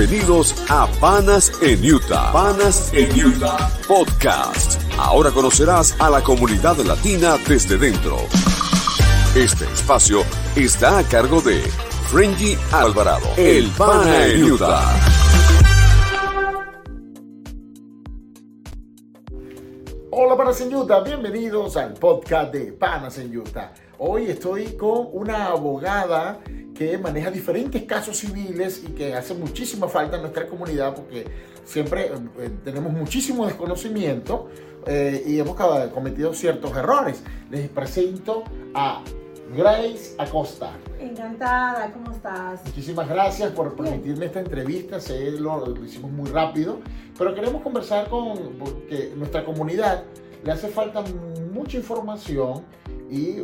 Bienvenidos a Panas en Utah. Panas en Utah Podcast. Ahora conocerás a la comunidad latina desde dentro. Este espacio está a cargo de Frenji Alvarado, el Pana en Utah. Hola Panas en Utah, bienvenidos al podcast de Panas en Utah. Hoy estoy con una abogada que maneja diferentes casos civiles y que hace muchísima falta en nuestra comunidad porque siempre eh, eh, tenemos muchísimo desconocimiento eh, y hemos cometido ciertos errores. Les presento a Grace Acosta. Encantada, ¿cómo estás? Muchísimas gracias por permitirme esta entrevista. Sé lo, lo hicimos muy rápido, pero queremos conversar con porque nuestra comunidad le hace falta mucha información y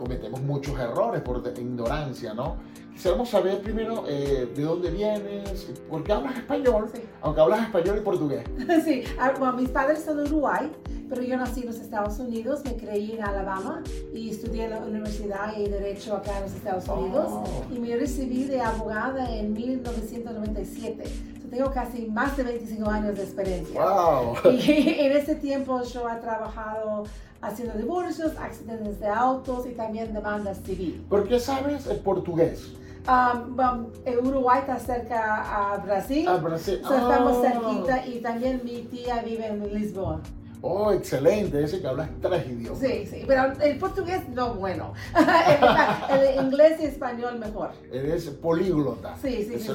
cometemos muchos errores por ignorancia, ¿no? Quisiéramos saber primero eh, de dónde vienes, por qué hablas español, sí. aunque hablas español y portugués. Sí, ah, bueno, mis padres son de Uruguay, pero yo nací en los Estados Unidos, me creí en Alabama y estudié en la universidad y Derecho acá en los Estados Unidos oh. y me recibí de abogada en 1997 tengo casi más de 25 años de experiencia. Wow. Y en ese tiempo yo he trabajado haciendo divorcios, accidentes de autos y también demandas civiles. ¿Por qué sabes el portugués? Um, um, Uruguay está cerca a Brasil. A Brasil. So, Estamos oh. cerquita y también mi tía vive en Lisboa. Oh, excelente, ese que hablas tres idiomas. Sí, sí, pero el portugués no bueno. el, el, inglés y español mejor. Eres políglota. Sí, sí, sí.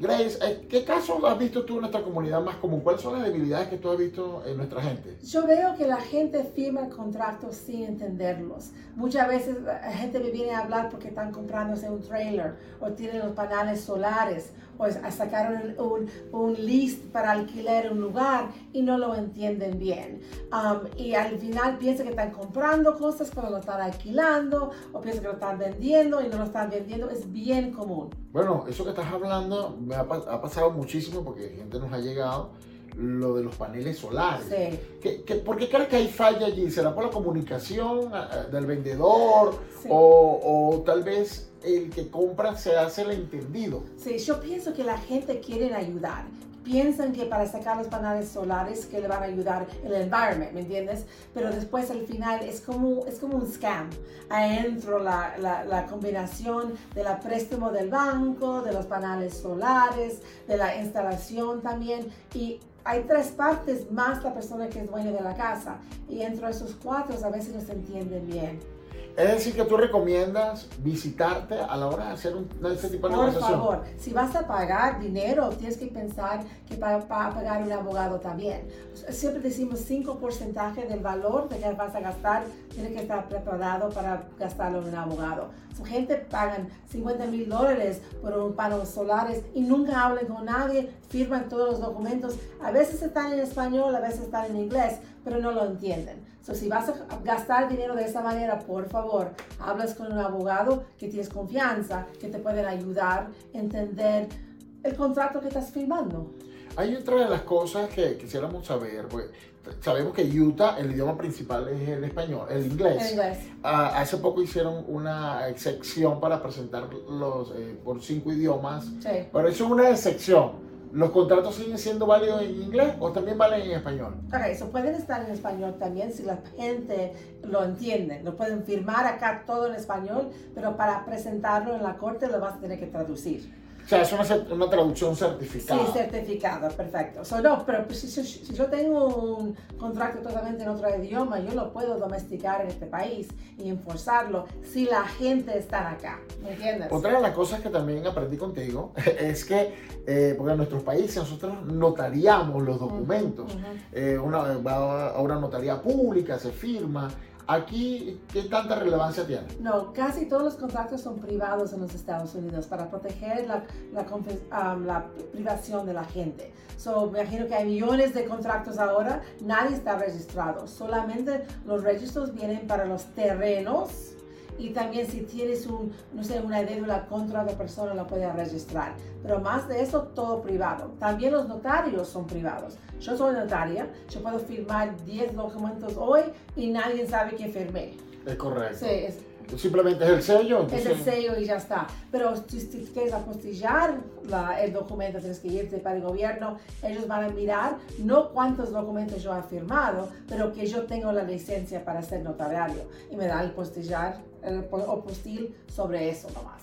Grace, eh, ¿qué casos has visto tú en nuestra comunidad más común? ¿Cuáles son las debilidades que tú has visto en nuestra gente? Yo veo que la gente firma contratos sin entenderlos. Muchas veces la gente me viene a hablar porque están comprándose un trailer o tienen los paneles solares o sacaron un, un list para alquilar un lugar y no lo entienden bien. Um, y al final piensan que están comprando cosas cuando lo están alquilando o piensan que lo están vendiendo y no lo están vendiendo. Es bien común. Bueno, eso que estás hablando me ha pasado muchísimo porque gente nos ha llegado lo de los paneles solares. Sí. ¿Qué, qué, por qué crees que hay falla allí? ¿Será por la comunicación del vendedor? Sí. O, o, tal vez el que compra se hace el entendido? Sí, yo pienso que la gente quiere ayudar. Piensan que para sacar los paneles solares que le van a ayudar el environment, ¿me entiendes? Pero después al final es como, es como un scam. Adentro la, la, la combinación de la préstamo del banco, de los paneles solares, de la instalación también. Y hay tres partes más la persona que es dueño de la casa y entre esos cuatro a veces no se entienden bien. Es decir, que tú recomiendas visitarte a la hora de hacer un, ese tipo de Por negociación. favor, si vas a pagar dinero, tienes que pensar que para, para pagar un abogado también. Siempre decimos 5% del valor de que vas a gastar, tiene que estar preparado para gastarlo en un abogado. Su gente pagan 50 mil dólares por un paneles solares y nunca hablan con nadie, firman todos los documentos. A veces están en español, a veces están en inglés, pero no lo entienden. So, si vas a gastar dinero de esa manera, por favor, hablas con un abogado que tienes confianza, que te pueden ayudar a entender el contrato que estás firmando. Hay otra de las cosas que quisiéramos saber, pues, sabemos que Utah el idioma principal es el español, el inglés. El inglés. Uh, hace poco hicieron una excepción para presentar los eh, por cinco idiomas, Sí. pero eso es una excepción. ¿Los contratos siguen siendo válidos en inglés o también valen en español? Ok, eso pueden estar en español también si la gente lo entiende. Lo pueden firmar acá todo en español, pero para presentarlo en la corte lo vas a tener que traducir. O sea, es una, una traducción certificada. Sí, certificado, perfecto. So, no, pero pues, si, si- si yo tengo un contrato totalmente en otro idioma, yo lo puedo domesticar en este país y enforzarlo si la gente está acá. ¿Me entiendes? Otra de las cosas que también aprendí contigo es que, eh, porque en nuestros países nosotros notariamos los documentos. Ujú. Eh, una, va a una notaría pública, se firma. Aquí, ¿qué tanta relevancia tiene? No, casi todos los contratos son privados en los Estados Unidos para proteger la, la, um, la privación de la gente. So, me imagino que hay millones de contratos ahora, nadie está registrado. Solamente los registros vienen para los terrenos y también si tienes un, no sé, una deuda contra otra persona la puedes registrar. Pero más de eso, todo privado. También los notarios son privados. Yo soy notaria, yo puedo firmar 10 documentos hoy y nadie sabe que firmé. Es correcto. Sí, es, Simplemente es el sello. Es el sello y ya está. Pero si, si quieres apostillar la, el documento, tienes que irte para el gobierno. Ellos van a mirar no cuántos documentos yo he firmado, pero que yo tengo la licencia para ser notariario. Y me da el postillar, el postil sobre eso nomás.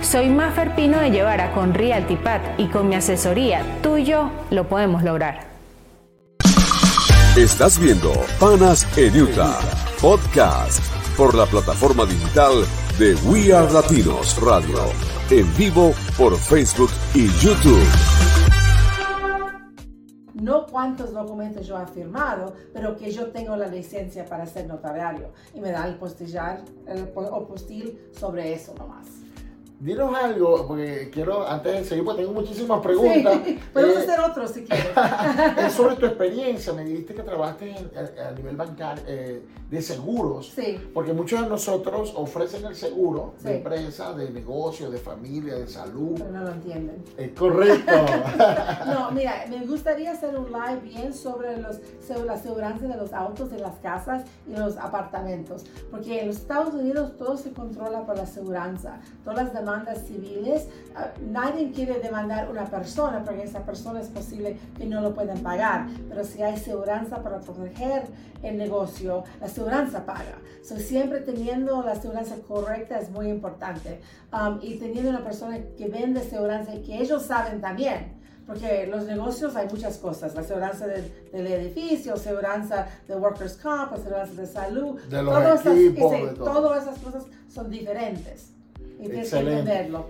Soy Mafer Pino de Llevara con Realtipat y con mi asesoría, tú y yo lo podemos lograr. Estás viendo Panas en Utah, podcast por la plataforma digital de We Are Latinos Radio, en vivo por Facebook y YouTube. No cuántos documentos yo he firmado, pero que yo tengo la licencia para ser notariario y me da el postillar, el postil sobre eso nomás. Dinos algo, porque quiero, antes de seguir, porque tengo muchísimas preguntas. Sí, podemos eh, hacer otros si quieres. es sobre tu experiencia. Me dijiste que trabajaste a, nivel bancario eh, de seguros. Sí. Porque muchos de nosotros ofrecen el seguro de empresa, de negocio, de familia, de salud. Pero no lo entienden. Es correcto. no, mira, me gustaría hacer un live bien sobre, los, sobre la seguridad de los autos, de las casas y los apartamentos. Porque en los Estados Unidos todo se controla por la seguridad. Todas las demandas civiles, ah, nadie quiere demandar a una persona porque esa persona es posible que no lo puedan pagar, pero si hay seguridad para proteger el negocio, la seguridad paga. So, siempre teniendo la seguridad correcta es muy importante um, y teniendo una persona que vende seguridad y que ellos saben también. Porque los negocios hay muchas cosas, la seguridad del, del, edificio, seguridad de workers' comp, seguridad de salud, de los equipos, de todo. todas esas cosas son diferentes. Entenderlo.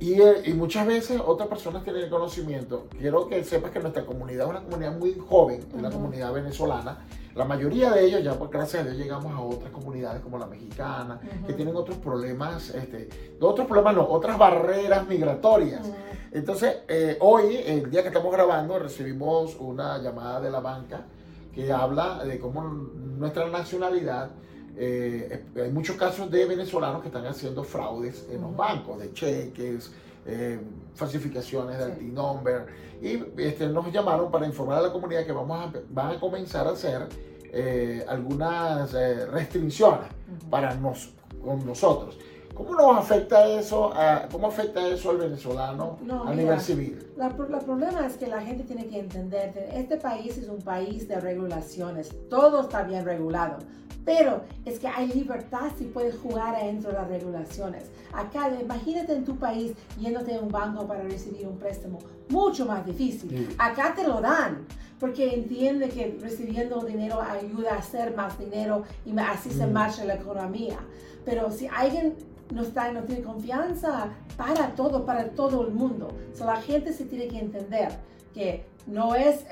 Y, eh, y, muchas veces otras personas tienen el conocimiento. Quiero que sepas que nuestra comunidad es una comunidad muy joven, es la comunidad venezolana. La mayoría de ellos, ya por gracias a Dios, llegamos a otras comunidades como la mexicana, que tienen otros problemas, este, otros problemas no, otras barreras migratorias. Entonces, eh, hoy, el día que estamos grabando, recibimos una llamada de la banca que habla de cómo nuestra nacionalidad eh, hay muchos casos de venezolanos que están haciendo fraudes en los bancos, de cheques, eh, falsificaciones de sí. number y este, nos llamaron para informar a la comunidad que vamos a, van a comenzar a hacer eh, algunas restricciones para nos, con nosotros. ¿Cómo nos afecta eso, a, cómo afecta eso al venezolano a nivel civil? La, el problema es que la gente tiene que entender que este país es un país de regulaciones, todo está bien regulado, pero es que hay libertad si puedes jugar adentro de las regulaciones. Acá, imagínate en tu país yéndote a un banco para recibir un préstamo, mucho más difícil. Acá te lo dan, porque entiende que recibiendo dinero ayuda a hacer más dinero y así se mm. marcha la economía. Pero si alguien no, está, no tiene confianza para todo, para todo el mundo. So, la gente se tiene que entender que no es,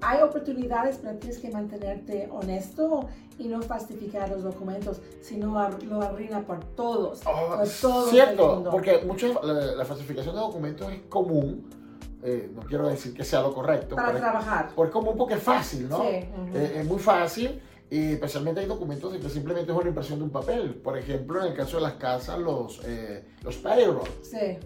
hay oportunidades, pero tienes que mantenerte honesto y no falsificar los documentos, sino lo arruina por todos. Oh, por cierto, porque mucho, la, falsificación de documentos es común. Eh, no quiero decir que sea lo correcto. Para trabajar. Es, es común porque es fácil, ¿no? Sí, eh, es muy fácil y especialmente hay documentos de que simplemente es una impresión de un papel. Por ejemplo, en el caso de las casas, los, eh, los payroll. Sí.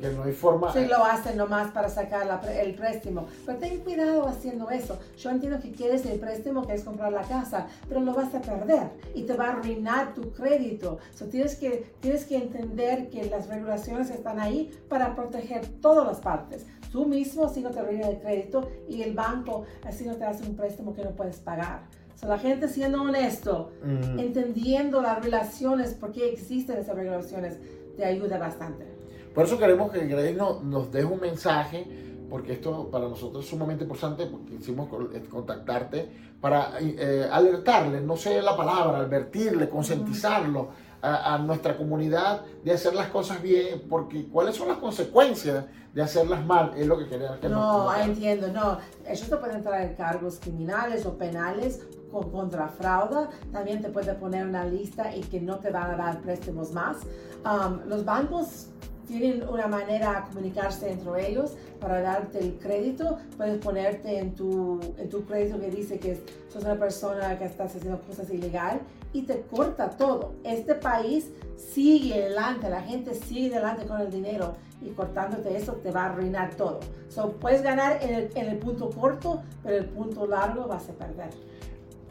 Que no hay forma. Sí, lo hacen nomás para sacar el préstamo. Pero ten cuidado haciendo eso. Yo entiendo que quieres el préstamo, que es comprar la casa, pero lo vas a perder y te va a arruinar tu crédito. So, tienes, que, tienes que entender que las regulaciones están ahí para proteger todas las partes. Tú mismo así no te arruina el crédito y el banco así no te hace un préstamo que no puedes pagar la gente siendo honesto, entendiendo las relaciones, por qué existen esas relaciones, te ayuda bastante. Por eso queremos que Grace nos, nos deje un mensaje, porque esto para nosotros es sumamente importante, porque quisimos eh, contactarte para eh, alertarle, no sé la palabra, advertirle, concientizarlo a, nuestra comunidad de hacer las cosas bien, porque cuáles son las consecuencias de hacerlas mal, es lo que quería que No, entiendo, no. Ellos te pueden traer cargos criminales o penales contra fraude, también te puede poner una lista y que no te van a dar préstamos más. Um, los bancos tienen una manera de comunicarse entre ellos para darte el crédito. Puedes ponerte en tu, en tu crédito que dice que sos una persona que estás haciendo cosas ilegales y te corta todo. Este país sigue adelante, la gente sigue adelante con el dinero y cortándote eso te va a arruinar todo. So, puedes ganar en el, en el punto corto, pero el punto largo vas a perder.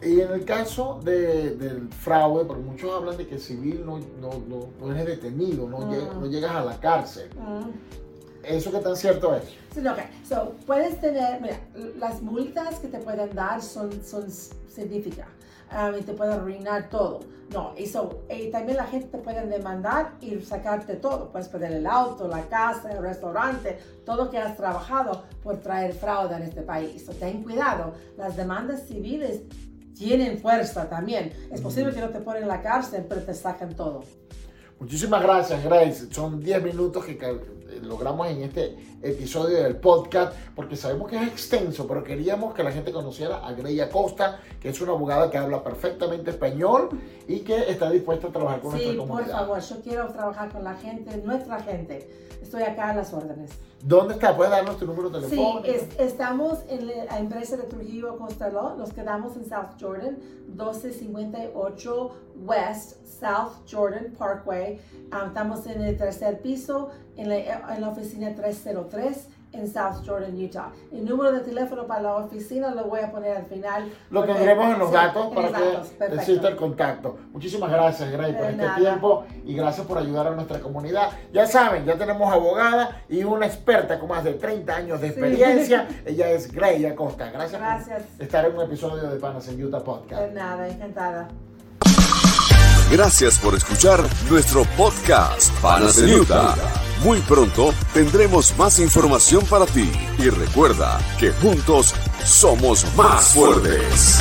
Y en el caso de, del fraude, porque muchos hablan de que civil no, no, no, no eres detenido, no, no, llegas a la cárcel. ¿Eso qué tan cierto es? Sí, ok. So, puedes tener, mira, las multas que te pueden dar son, son significativas. Um, y te pueden arruinar todo. No, y, y también la gente te puede demandar y sacarte todo. Puedes perder el auto, la casa, el restaurante, todo que has trabajado por traer fraude en este país. So, ten cuidado, las demandas civiles tienen fuerza también. Es posible que no te ponen en la cárcel, pero te sacan todo. Muchísimas gracias, Grace. Son 10 minutos que logramos en este episodio del podcast, porque sabemos que es extenso, pero queríamos que la gente conociera a Grace Acosta, que es una abogada que habla perfectamente español y que está dispuesta a trabajar con nuestra comunidad. Sí, por favor, yo quiero trabajar con la gente, nuestra gente. Estoy acá a las órdenes. ¿Dónde está? ¿Puedes darnos tu número telefónico? Sí, estamos en la empresa de Trujillo Costaló. Nos quedamos en South Jordan, 1258 West South Jordan Parkway. Ah, estamos en el tercer piso, en la, en la oficina 303 en South Jordan, Utah. El número de teléfono para la oficina lo voy a poner al final. Lo tendremos en los datos para que exista el contacto. Muchísimas gracias, Gray, por este tiempo y gracias por ayudar a nuestra comunidad. Ya saben, ya tenemos abogada y una experta con más de 30 años de experiencia. Ella es Gray Acosta. Gracias, gracias por estar en un episodio de Panas en Utah Podcast. De nada, encantada. Gracias por escuchar nuestro podcast Utah. Muy pronto tendremos más información para ti y recuerda que juntos somos más fuertes.